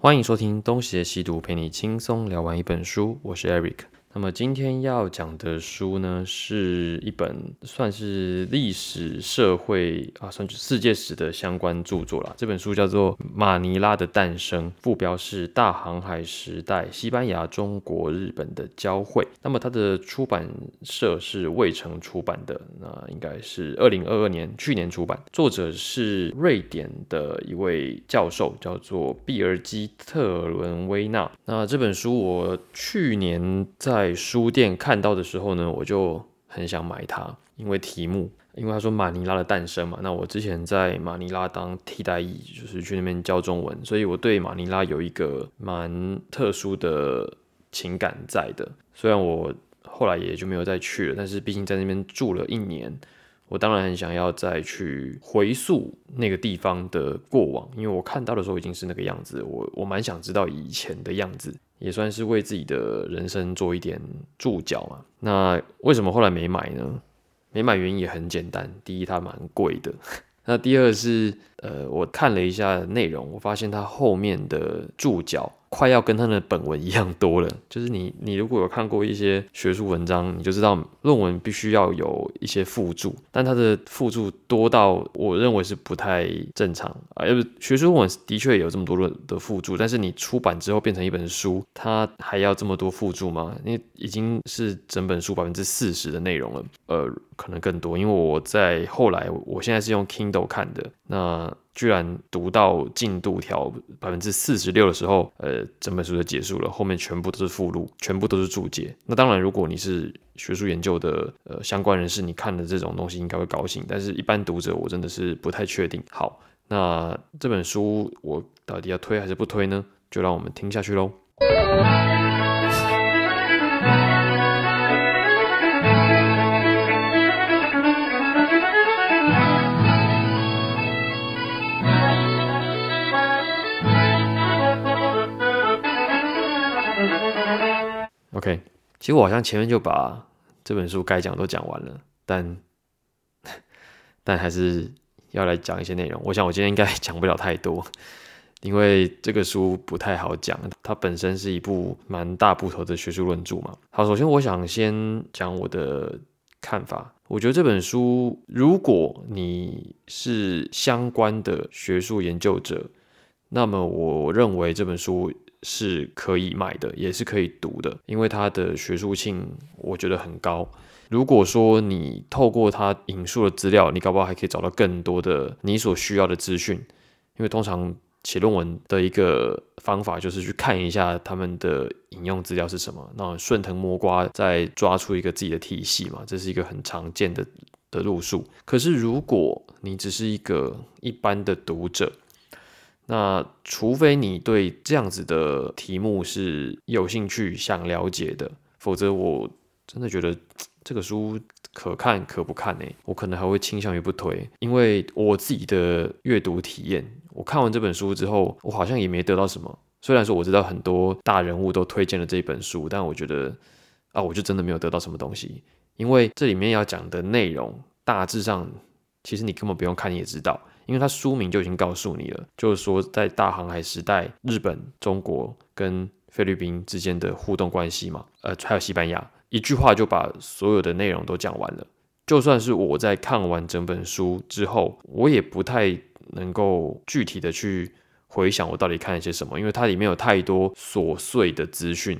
欢迎收听《东邪西毒》，陪你轻松聊完一本书。我是 Eric。那么今天要讲的书呢，是一本算是历史社会啊，算是世界史的相关著作啦。这本书叫做《马尼拉的诞生》，副标是《大航海时代：西班牙、中国、日本的交汇》。那么它的出版社是未城出版的，那应该是二零二二年去年出版。作者是瑞典的一位教授，叫做毕尔基特伦威纳。那这本书我去年在在书店看到的时候呢，我就很想买它，因为题目，因为他说马尼拉的诞生嘛。那我之前在马尼拉当替代役，就是去那边教中文，所以我对马尼拉有一个蛮特殊的情感在的。虽然我后来也就没有再去了，但是毕竟在那边住了一年，我当然很想要再去回溯那个地方的过往，因为我看到的时候已经是那个样子，我我蛮想知道以前的样子。也算是为自己的人生做一点注脚嘛。那为什么后来没买呢？没买原因也很简单，第一它蛮贵的，那第二是呃我看了一下内容，我发现它后面的注脚。快要跟他的本文一样多了，就是你你如果有看过一些学术文章，你就知道论文必须要有一些附注，但它的附注多到我认为是不太正常啊。要不学术论文的确有这么多的的附注，但是你出版之后变成一本书，它还要这么多附注吗？因为已经是整本书百分之四十的内容了，呃，可能更多，因为我在后来，我现在是用 Kindle 看的，那。居然读到进度条百分之四十六的时候，呃，整本书就结束了，后面全部都是附录，全部都是注解。那当然，如果你是学术研究的呃相关人士，你看的这种东西应该会高兴。但是，一般读者我真的是不太确定。好，那这本书我到底要推还是不推呢？就让我们听下去喽。OK，其实我好像前面就把这本书该讲都讲完了，但 但还是要来讲一些内容。我想我今天应该讲不了太多，因为这个书不太好讲，它本身是一部蛮大部头的学术论著嘛。好，首先我想先讲我的看法。我觉得这本书，如果你是相关的学术研究者，那么我认为这本书。是可以买的，也是可以读的，因为它的学术性我觉得很高。如果说你透过它引述的资料，你搞不好还可以找到更多的你所需要的资讯。因为通常写论文的一个方法就是去看一下他们的引用资料是什么，那顺藤摸瓜再抓出一个自己的体系嘛，这是一个很常见的的路数。可是如果你只是一个一般的读者，那除非你对这样子的题目是有兴趣想了解的，否则我真的觉得这个书可看可不看呢。我可能还会倾向于不推，因为我自己的阅读体验，我看完这本书之后，我好像也没得到什么。虽然说我知道很多大人物都推荐了这本书，但我觉得啊，我就真的没有得到什么东西。因为这里面要讲的内容，大致上其实你根本不用看你也知道。因为它书名就已经告诉你了，就是说在大航海时代，日本、中国跟菲律宾之间的互动关系嘛，呃，还有西班牙，一句话就把所有的内容都讲完了。就算是我在看完整本书之后，我也不太能够具体的去回想我到底看了些什么，因为它里面有太多琐碎的资讯。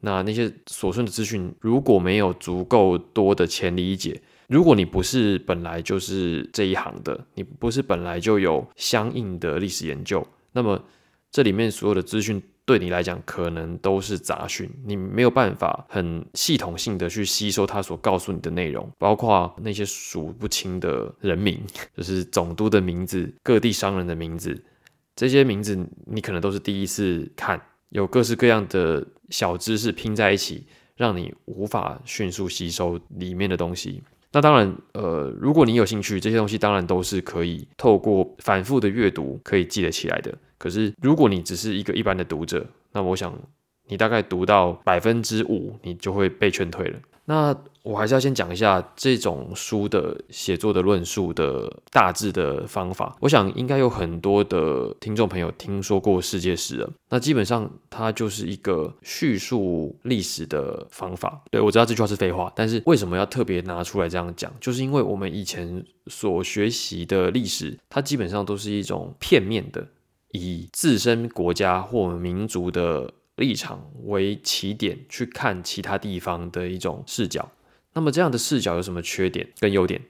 那那些琐碎的资讯，如果没有足够多的前理解。如果你不是本来就是这一行的，你不是本来就有相应的历史研究，那么这里面所有的资讯对你来讲可能都是杂讯，你没有办法很系统性的去吸收他所告诉你的内容，包括那些数不清的人名，就是总督的名字、各地商人的名字，这些名字你可能都是第一次看，有各式各样的小知识拼在一起，让你无法迅速吸收里面的东西。那当然，呃，如果你有兴趣，这些东西当然都是可以透过反复的阅读可以记得起来的。可是，如果你只是一个一般的读者，那我想你大概读到百分之五，你就会被劝退了。那我还是要先讲一下这种书的写作的论述的大致的方法。我想应该有很多的听众朋友听说过世界史了。那基本上它就是一个叙述历史的方法。对我知道这句话是废话，但是为什么要特别拿出来这样讲？就是因为我们以前所学习的历史，它基本上都是一种片面的，以自身国家或民族的。立场为起点去看其他地方的一种视角，那么这样的视角有什么缺点跟优点？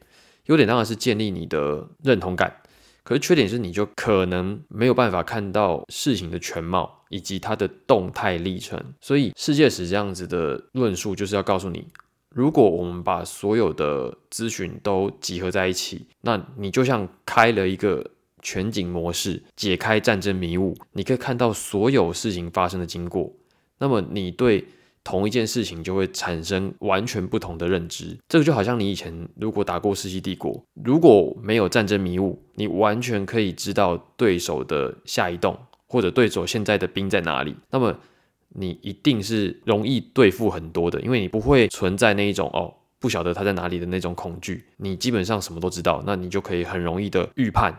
优点当然是建立你的认同感，可是缺点是你就可能没有办法看到事情的全貌以及它的动态历程。所以世界史这样子的论述就是要告诉你，如果我们把所有的资讯都集合在一起，那你就像开了一个。全景模式解开战争迷雾，你可以看到所有事情发生的经过。那么你对同一件事情就会产生完全不同的认知。这个就好像你以前如果打过世纪帝国，如果没有战争迷雾，你完全可以知道对手的下一动，或者对手现在的兵在哪里。那么你一定是容易对付很多的，因为你不会存在那一种哦不晓得他在哪里的那种恐惧。你基本上什么都知道，那你就可以很容易的预判。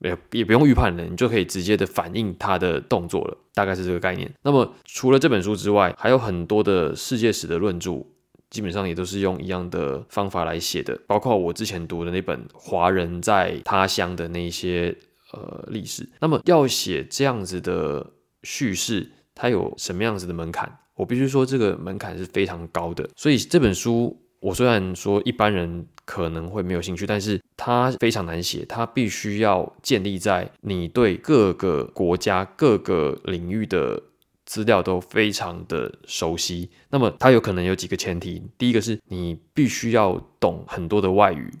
也也不用预判了，你就可以直接的反映他的动作了，大概是这个概念。那么除了这本书之外，还有很多的世界史的论著，基本上也都是用一样的方法来写的，包括我之前读的那本《华人在他乡》的那些呃历史。那么要写这样子的叙事，它有什么样子的门槛？我必须说，这个门槛是非常高的。所以这本书。我虽然说一般人可能会没有兴趣，但是它非常难写，它必须要建立在你对各个国家各个领域的资料都非常的熟悉。那么它有可能有几个前提，第一个是你必须要懂很多的外语，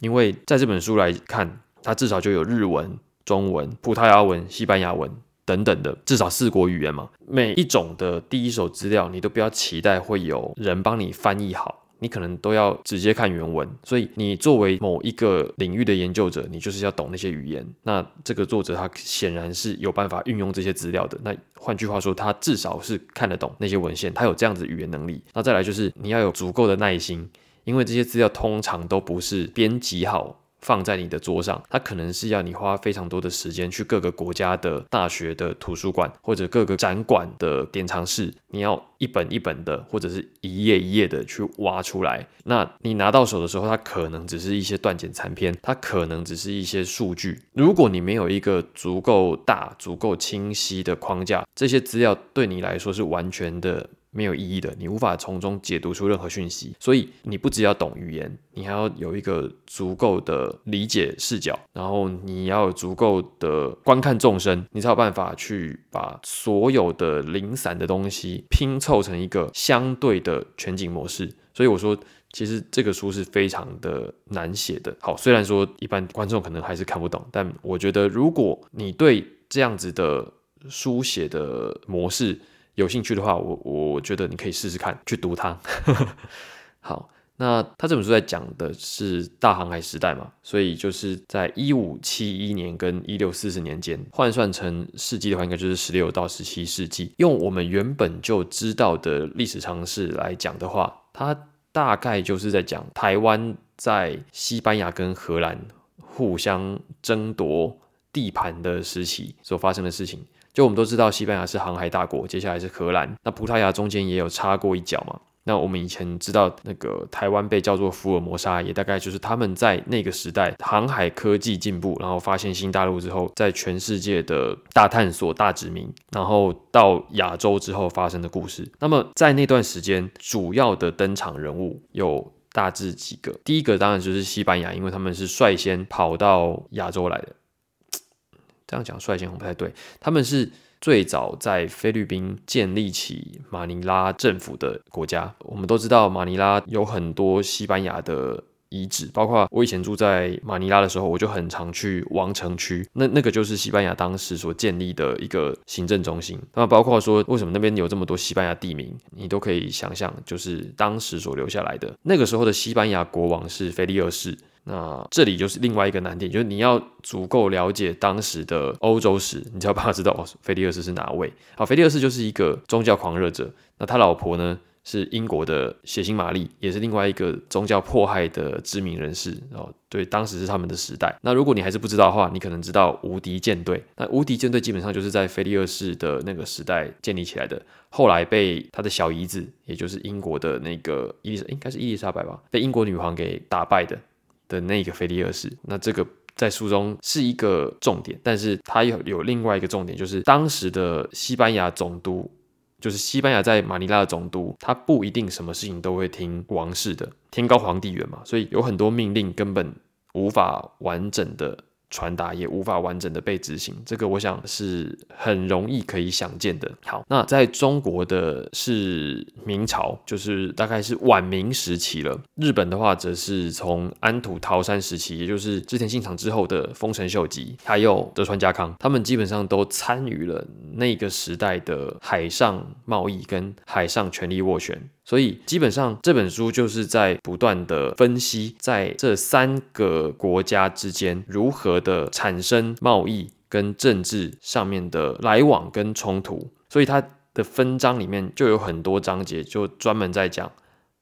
因为在这本书来看，它至少就有日文、中文、葡萄牙文、西班牙文等等的，至少四国语言嘛。每一种的第一手资料，你都不要期待会有人帮你翻译好。你可能都要直接看原文，所以你作为某一个领域的研究者，你就是要懂那些语言。那这个作者他显然是有办法运用这些资料的。那换句话说，他至少是看得懂那些文献，他有这样子语言能力。那再来就是你要有足够的耐心，因为这些资料通常都不是编辑好。放在你的桌上，它可能是要你花非常多的时间去各个国家的大学的图书馆或者各个展馆的典藏室，你要一本一本的或者是一页一页的去挖出来。那你拿到手的时候，它可能只是一些断简残篇，它可能只是一些数据。如果你没有一个足够大、足够清晰的框架，这些资料对你来说是完全的。没有意义的，你无法从中解读出任何讯息。所以你不只要懂语言，你还要有一个足够的理解视角，然后你要有足够的观看众生，你才有办法去把所有的零散的东西拼凑成一个相对的全景模式。所以我说，其实这个书是非常的难写的。好，虽然说一般观众可能还是看不懂，但我觉得如果你对这样子的书写的模式，有兴趣的话，我我觉得你可以试试看去读它。好，那他这本书在讲的是大航海时代嘛，所以就是在一五七一年跟一六四四年间，换算成世纪的话，应该就是十六到十七世纪。用我们原本就知道的历史常识来讲的话，它大概就是在讲台湾在西班牙跟荷兰互相争夺地盘的时期所发生的事情。就我们都知道，西班牙是航海大国，接下来是荷兰，那葡萄牙中间也有插过一脚嘛。那我们以前知道，那个台湾被叫做福尔摩沙，也大概就是他们在那个时代航海科技进步，然后发现新大陆之后，在全世界的大探索、大殖民，然后到亚洲之后发生的故事。那么在那段时间，主要的登场人物有大致几个。第一个当然就是西班牙，因为他们是率先跑到亚洲来的。这样讲率先不太对，他们是最早在菲律宾建立起马尼拉政府的国家。我们都知道马尼拉有很多西班牙的遗址，包括我以前住在马尼拉的时候，我就很常去王城区，那那个就是西班牙当时所建立的一个行政中心。那包括说为什么那边有这么多西班牙地名，你都可以想象，就是当时所留下来的。那个时候的西班牙国王是菲利二世。那这里就是另外一个难点，就是你要足够了解当时的欧洲史，你才有办法知道哦，菲利二世是哪位。好，菲利二世就是一个宗教狂热者，那他老婆呢是英国的血腥玛丽，也是另外一个宗教迫害的知名人士哦。对，当时是他们的时代。那如果你还是不知道的话，你可能知道无敌舰队。那无敌舰队基本上就是在菲利二世的那个时代建立起来的，后来被他的小姨子，也就是英国的那个伊丽，应该是伊丽莎白吧，被英国女皇给打败的的那个菲利二世。那这个。在书中是一个重点，但是它有有另外一个重点，就是当时的西班牙总督，就是西班牙在马尼拉的总督，他不一定什么事情都会听王室的，天高皇帝远嘛，所以有很多命令根本无法完整的。传达也无法完整的被执行，这个我想是很容易可以想见的。好，那在中国的是明朝，就是大概是晚明时期了。日本的话，则是从安土桃山时期，也就是织田信长之后的丰臣秀吉，还有德川家康，他们基本上都参与了那个时代的海上贸易跟海上权力斡旋。所以基本上这本书就是在不断的分析，在这三个国家之间如何的产生贸易跟政治上面的来往跟冲突。所以它的分章里面就有很多章节，就专门在讲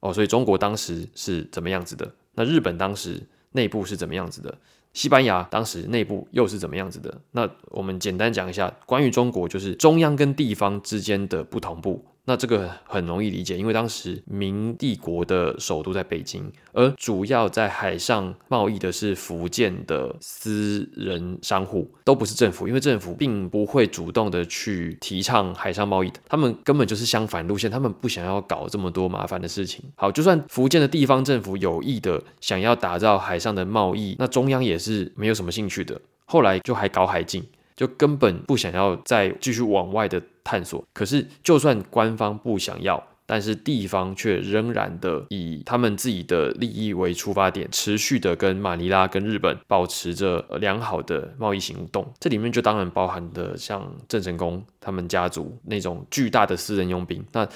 哦，所以中国当时是怎么样子的？那日本当时内部是怎么样子的？西班牙当时内部又是怎么样子的？那我们简单讲一下关于中国，就是中央跟地方之间的不同步。那这个很容易理解，因为当时明帝国的首都在北京，而主要在海上贸易的是福建的私人商户，都不是政府，因为政府并不会主动的去提倡海上贸易的，他们根本就是相反路线，他们不想要搞这么多麻烦的事情。好，就算福建的地方政府有意的想要打造海上的贸易，那中央也是没有什么兴趣的。后来就还搞海禁。就根本不想要再继续往外的探索。可是，就算官方不想要，但是地方却仍然的以他们自己的利益为出发点，持续的跟马尼拉、跟日本保持着良好的贸易行动。这里面就当然包含的像郑成功他们家族那种巨大的私人佣兵。那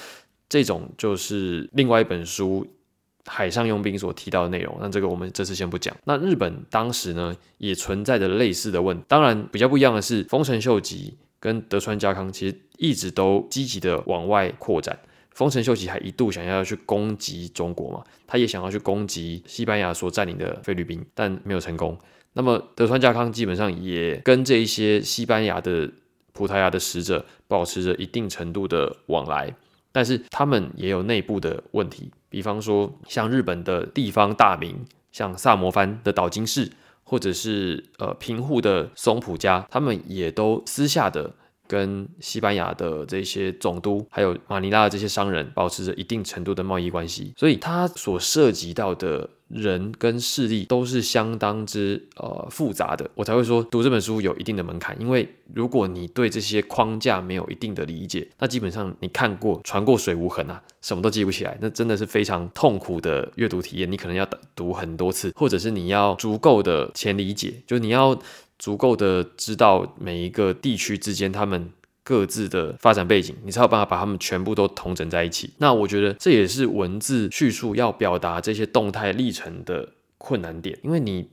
这种就是另外一本书。海上佣兵所提到的内容，那这个我们这次先不讲。那日本当时呢，也存在着类似的问，当然比较不一样的是，丰臣秀吉跟德川家康其实一直都积极的往外扩展。丰臣秀吉还一度想要去攻击中国嘛，他也想要去攻击西班牙所占领的菲律宾，但没有成功。那么德川家康基本上也跟这一些西班牙的、葡萄牙的使者保持着一定程度的往来。但是他们也有内部的问题，比方说像日本的地方大名，像萨摩藩的岛津氏，或者是呃平户的松浦家，他们也都私下的跟西班牙的这些总督，还有马尼拉的这些商人保持着一定程度的贸易关系，所以他所涉及到的。人跟势力都是相当之呃复杂的，我才会说读这本书有一定的门槛。因为如果你对这些框架没有一定的理解，那基本上你看过船过水无痕啊，什么都记不起来，那真的是非常痛苦的阅读体验。你可能要读很多次，或者是你要足够的前理解，就你要足够的知道每一个地区之间他们。各自的发展背景，你才有办法把他们全部都统整在一起。那我觉得这也是文字叙述要表达这些动态历程的困难点，因为你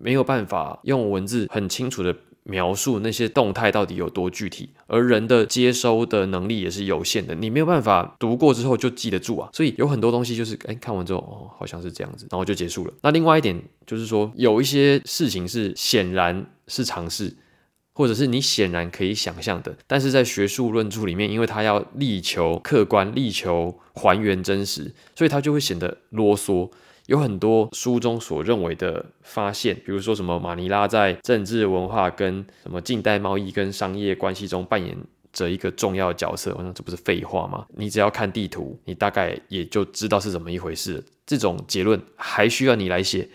没有办法用文字很清楚的描述那些动态到底有多具体，而人的接收的能力也是有限的，你没有办法读过之后就记得住啊。所以有很多东西就是，哎，看完之后哦，好像是这样子，然后就结束了。那另外一点就是说，有一些事情是显然是尝试。或者是你显然可以想象的，但是在学术论著里面，因为它要力求客观、力求还原真实，所以它就会显得啰嗦。有很多书中所认为的发现，比如说什么马尼拉在政治文化跟什么近代贸易跟商业关系中扮演着一个重要角色，我想这不是废话吗？你只要看地图，你大概也就知道是怎么一回事。这种结论还需要你来写？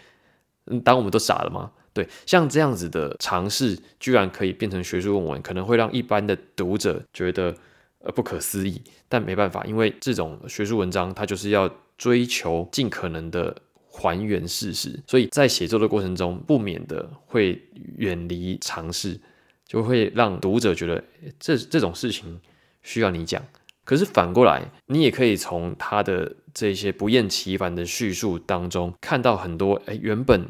嗯，当我们都傻了吗？对，像这样子的尝试，居然可以变成学术论文，可能会让一般的读者觉得呃不可思议。但没办法，因为这种学术文章，它就是要追求尽可能的还原事实，所以在写作的过程中，不免的会远离尝试，就会让读者觉得这这种事情需要你讲。可是反过来，你也可以从他的这些不厌其烦的叙述当中，看到很多哎原本。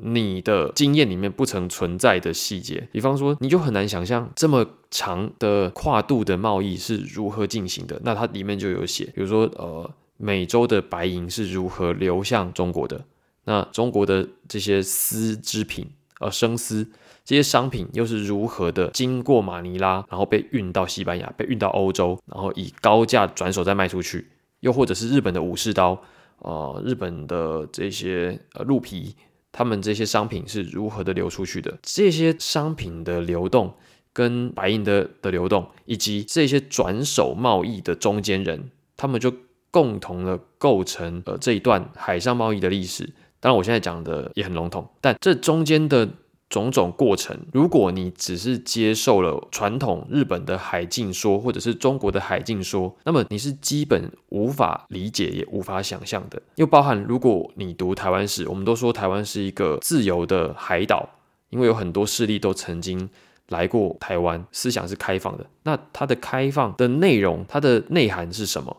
你的经验里面不曾存在的细节，比方说，你就很难想象这么长的跨度的贸易是如何进行的。那它里面就有写，比如说，呃，美洲的白银是如何流向中国的，那中国的这些丝织品，呃，生丝这些商品又是如何的经过马尼拉，然后被运到西班牙，被运到欧洲，然后以高价转手再卖出去，又或者是日本的武士刀，呃，日本的这些呃鹿皮。他们这些商品是如何的流出去的？这些商品的流动跟白银的的流动，以及这些转手贸易的中间人，他们就共同的构成呃这一段海上贸易的历史。当然，我现在讲的也很笼统，但这中间的。种种过程，如果你只是接受了传统日本的海禁说，或者是中国的海禁说，那么你是基本无法理解也无法想象的。又包含，如果你读台湾史，我们都说台湾是一个自由的海岛，因为有很多势力都曾经来过台湾，思想是开放的。那它的开放的内容，它的内涵是什么？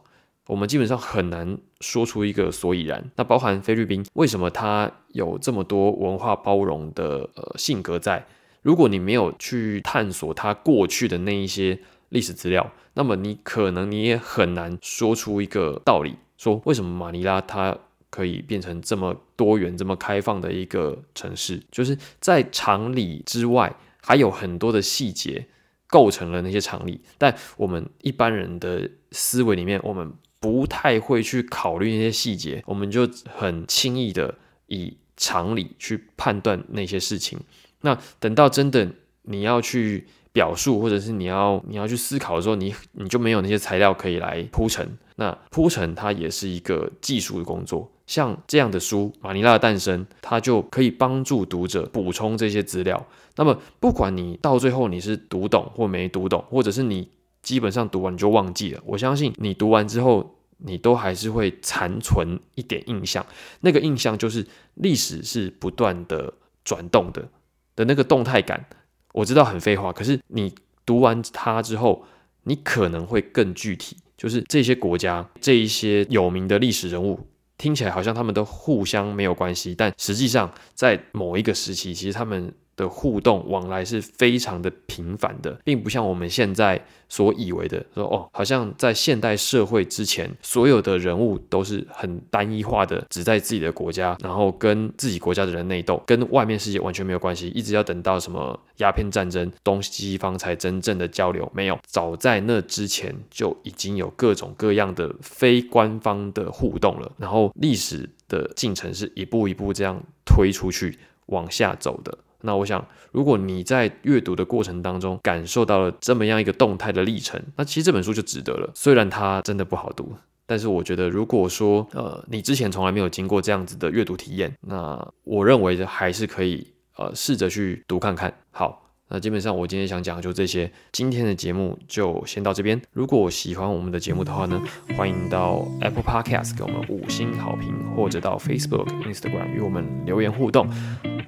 我们基本上很难说出一个所以然。那包含菲律宾，为什么它有这么多文化包容的呃性格在？如果你没有去探索它过去的那一些历史资料，那么你可能你也很难说出一个道理，说为什么马尼拉它可以变成这么多元、这么开放的一个城市？就是在常理之外，还有很多的细节构成了那些常理。但我们一般人的思维里面，我们不太会去考虑那些细节，我们就很轻易的以常理去判断那些事情。那等到真的你要去表述，或者是你要你要去思考的时候，你你就没有那些材料可以来铺陈。那铺陈它也是一个技术的工作。像这样的书《马尼拉的诞生》，它就可以帮助读者补充这些资料。那么不管你到最后你是读懂或没读懂，或者是你。基本上读完你就忘记了。我相信你读完之后，你都还是会残存一点印象。那个印象就是历史是不断的转动的的那个动态感。我知道很废话，可是你读完它之后，你可能会更具体。就是这些国家这一些有名的历史人物，听起来好像他们都互相没有关系，但实际上在某一个时期，其实他们。的互动往来是非常的频繁的，并不像我们现在所以为的说哦，好像在现代社会之前，所有的人物都是很单一化的，只在自己的国家，然后跟自己国家的人内斗，跟外面世界完全没有关系。一直要等到什么鸦片战争，东西方才真正的交流。没有，早在那之前就已经有各种各样的非官方的互动了。然后历史的进程是一步一步这样推出去往下走的。那我想，如果你在阅读的过程当中感受到了这么样一个动态的历程，那其实这本书就值得了。虽然它真的不好读，但是我觉得，如果说呃你之前从来没有经过这样子的阅读体验，那我认为还是可以呃试着去读看看。好。那基本上我今天想讲的就这些，今天的节目就先到这边。如果喜欢我们的节目的话呢，欢迎到 Apple Podcast 给我们五星好评，或者到 Facebook、Instagram 与我们留言互动。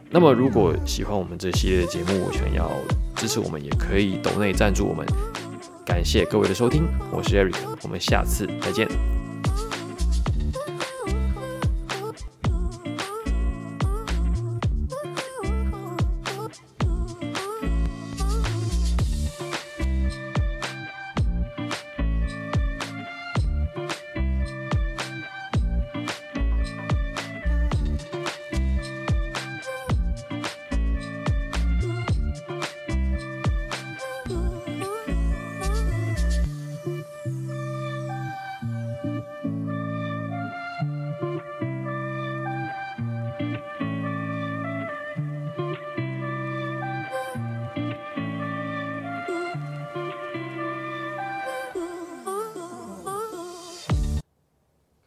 那么如果喜欢我们这系列的节目，想要支持我们，也可以抖内赞助我们。感谢各位的收听，我是 Eric，我们下次再见。